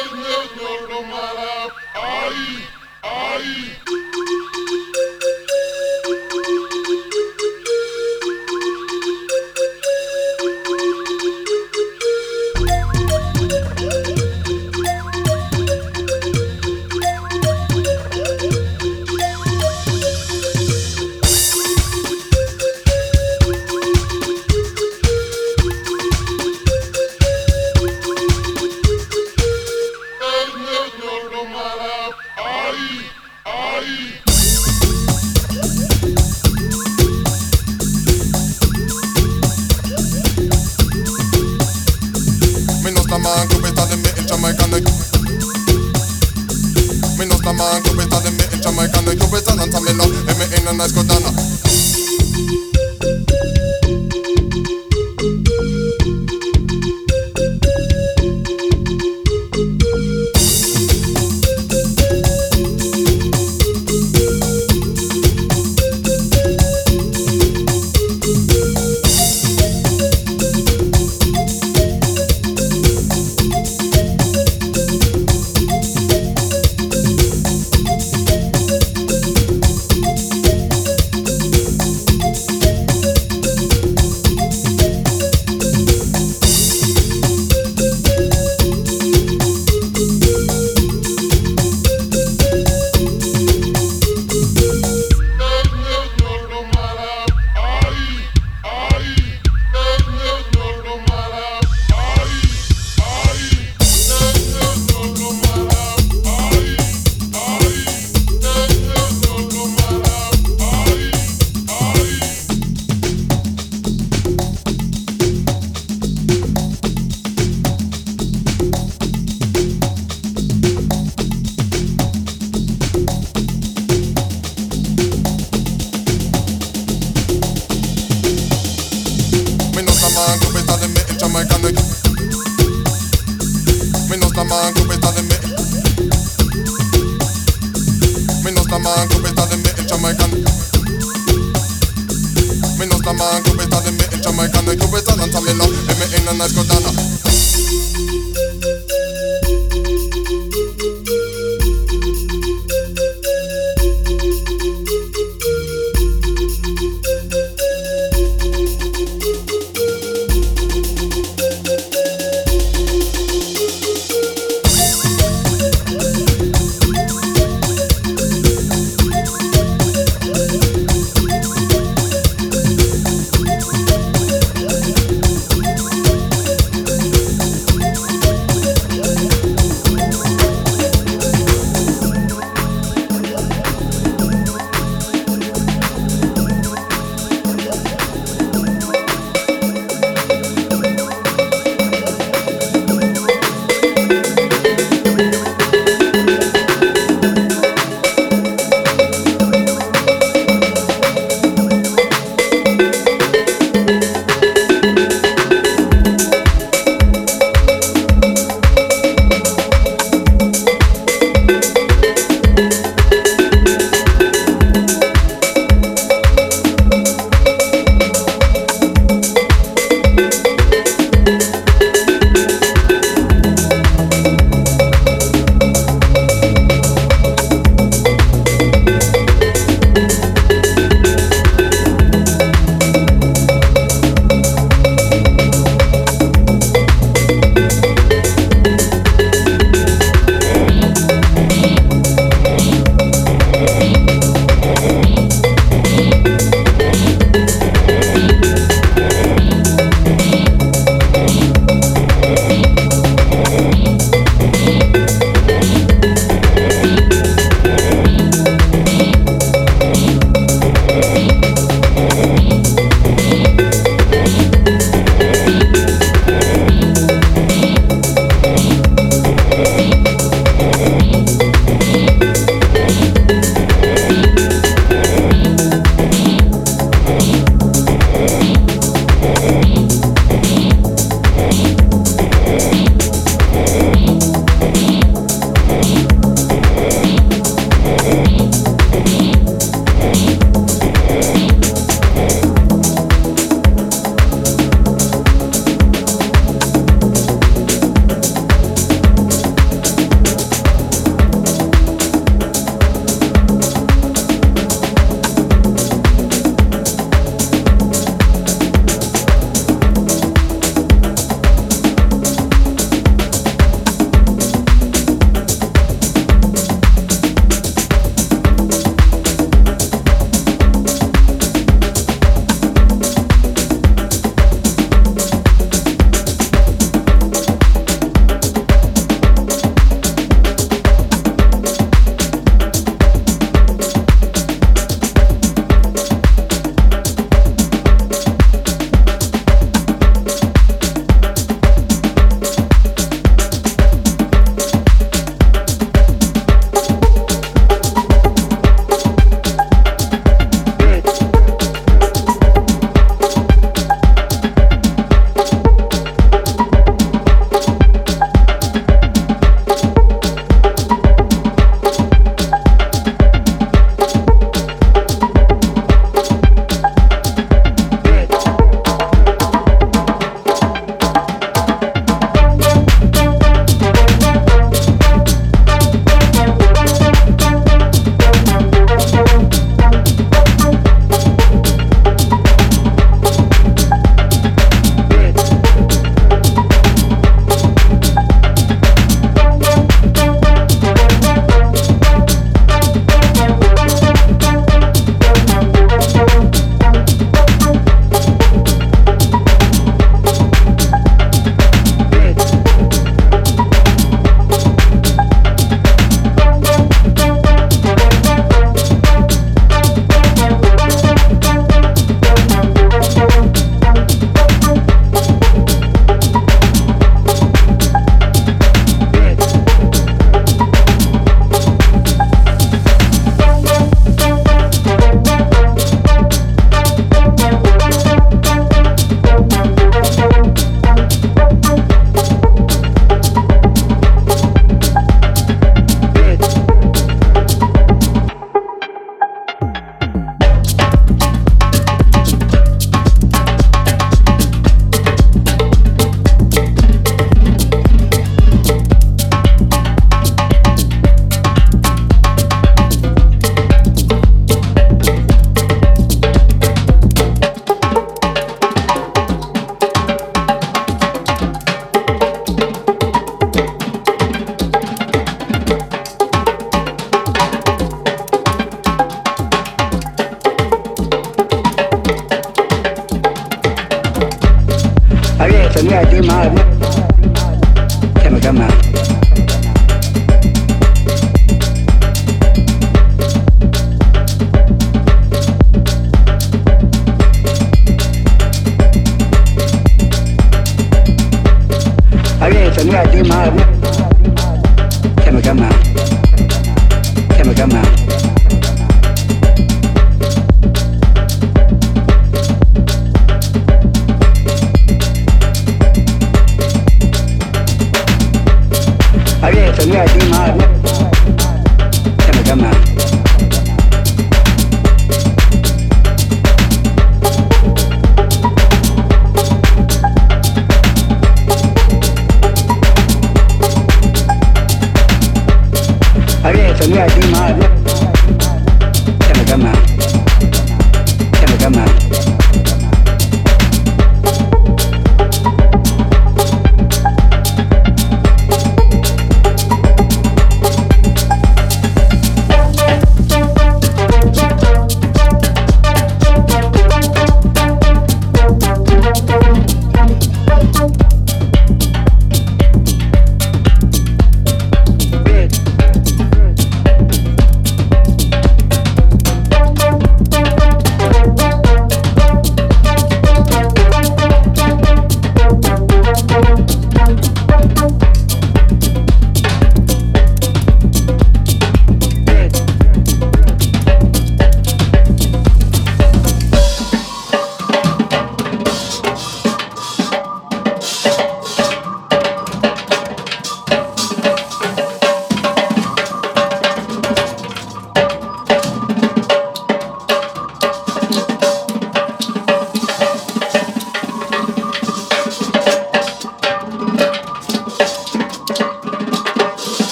el niño no hará. ¡Ay! ¡Ay!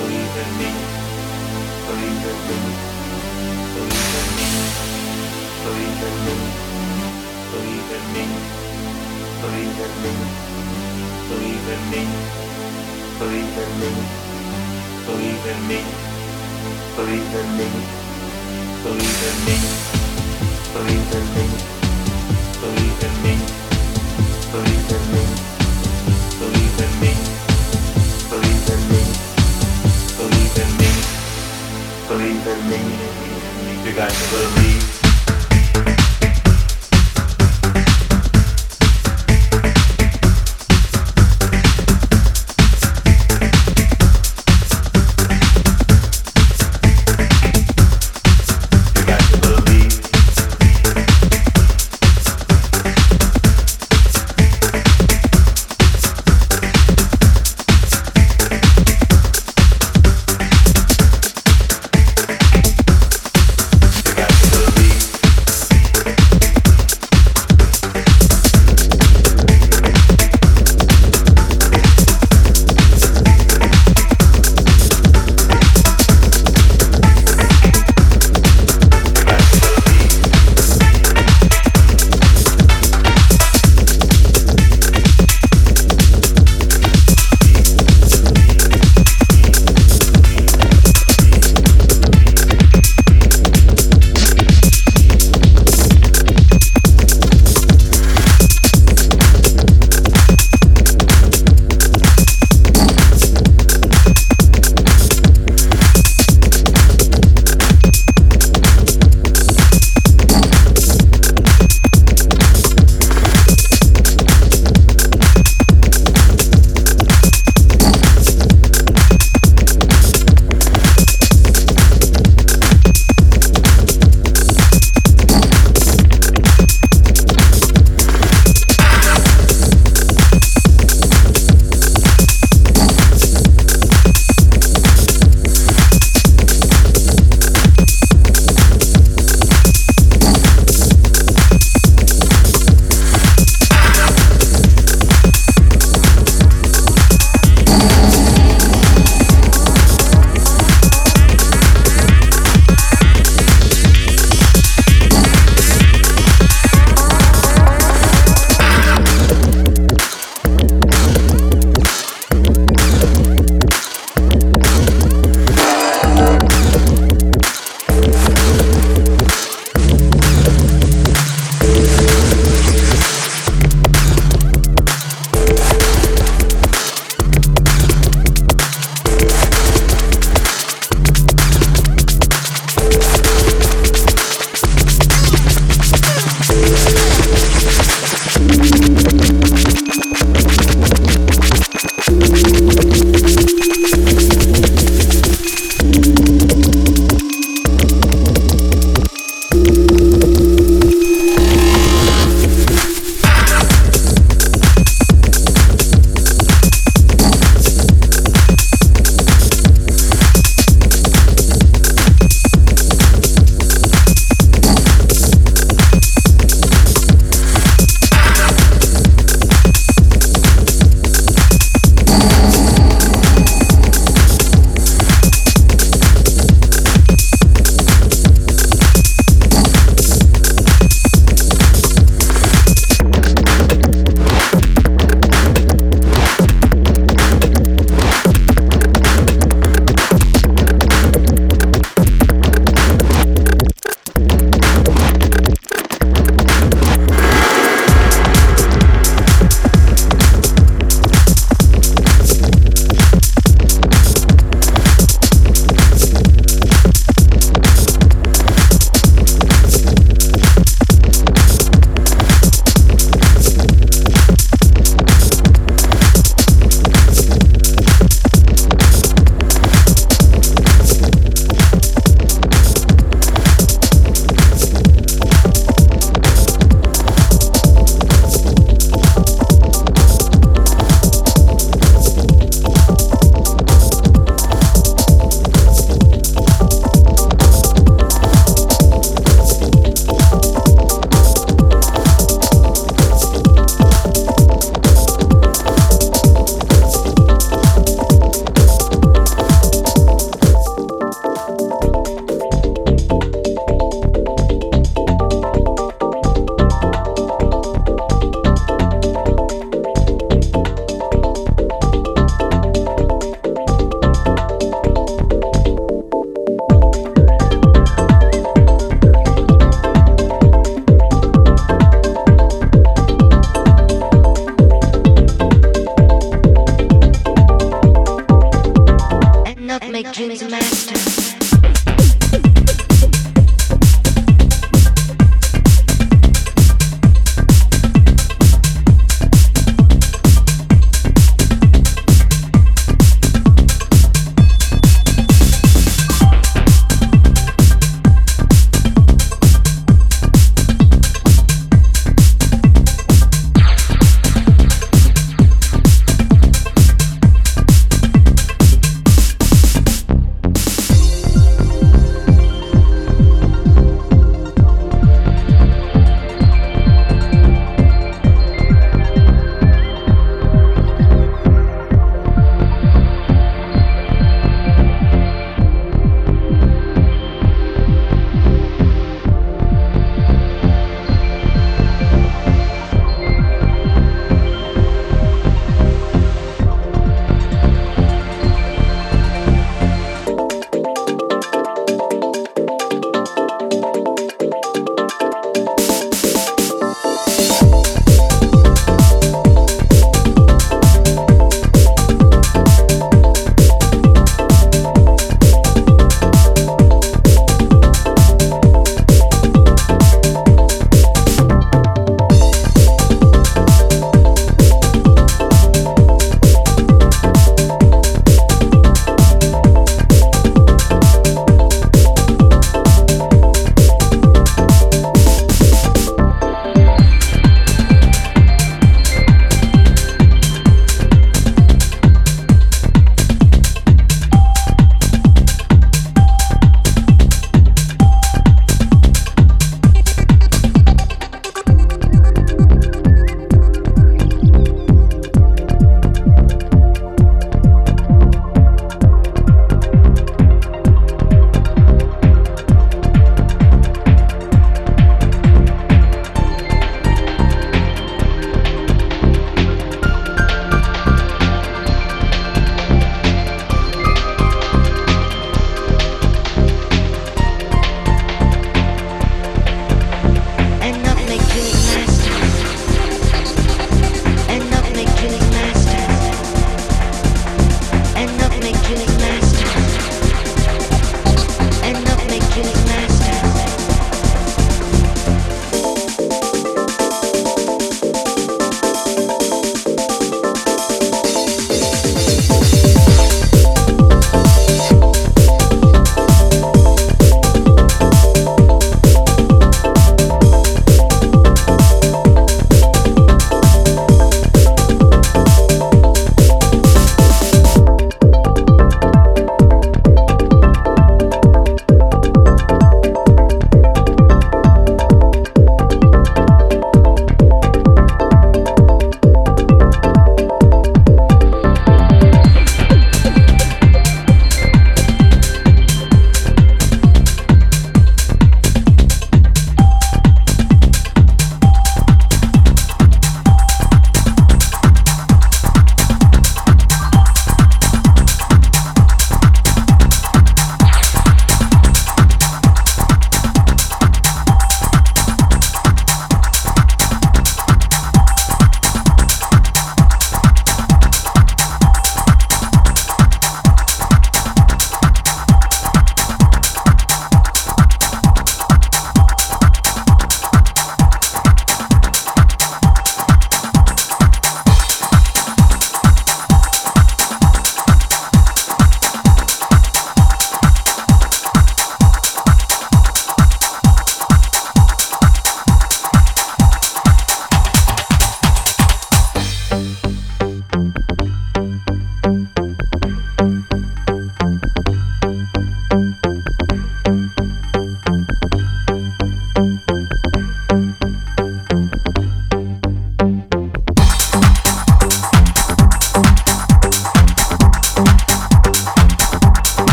Believe in me. Believe in me. Believe in me. Believe in me. Believe in me. Believe in me. Believe in me. Believe in me. Believe in me. Believe in me. Believe in me. Believe in me. Believe in me. Believe in me. you guys to believe.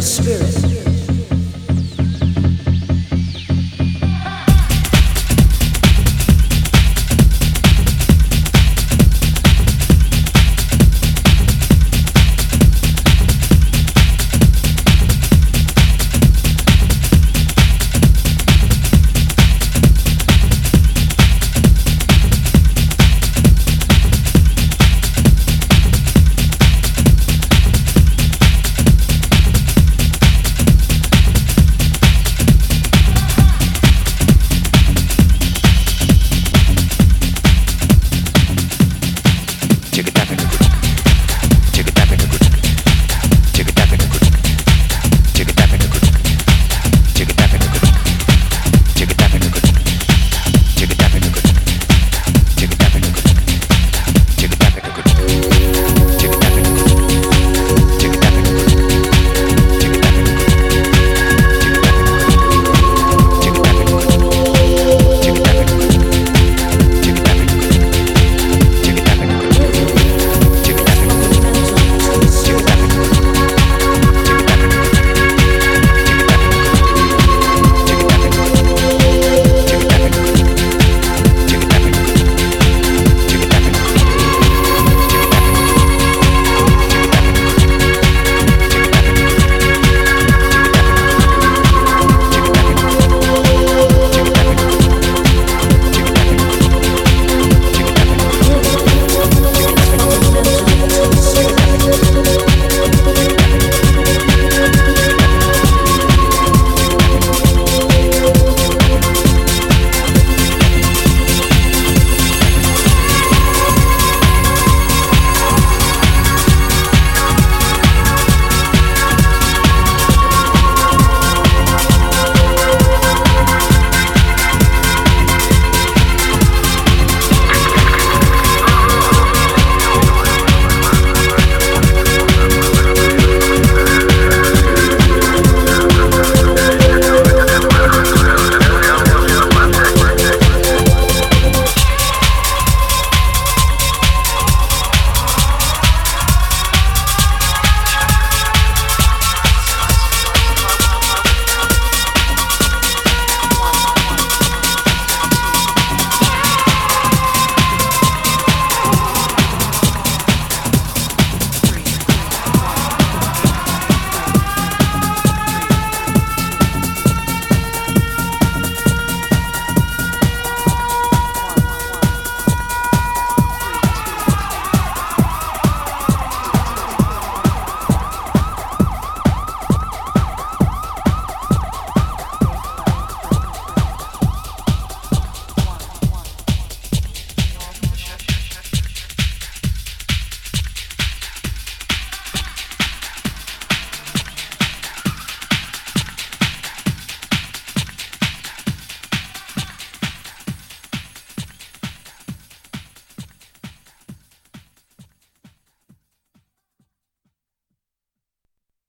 The spirit.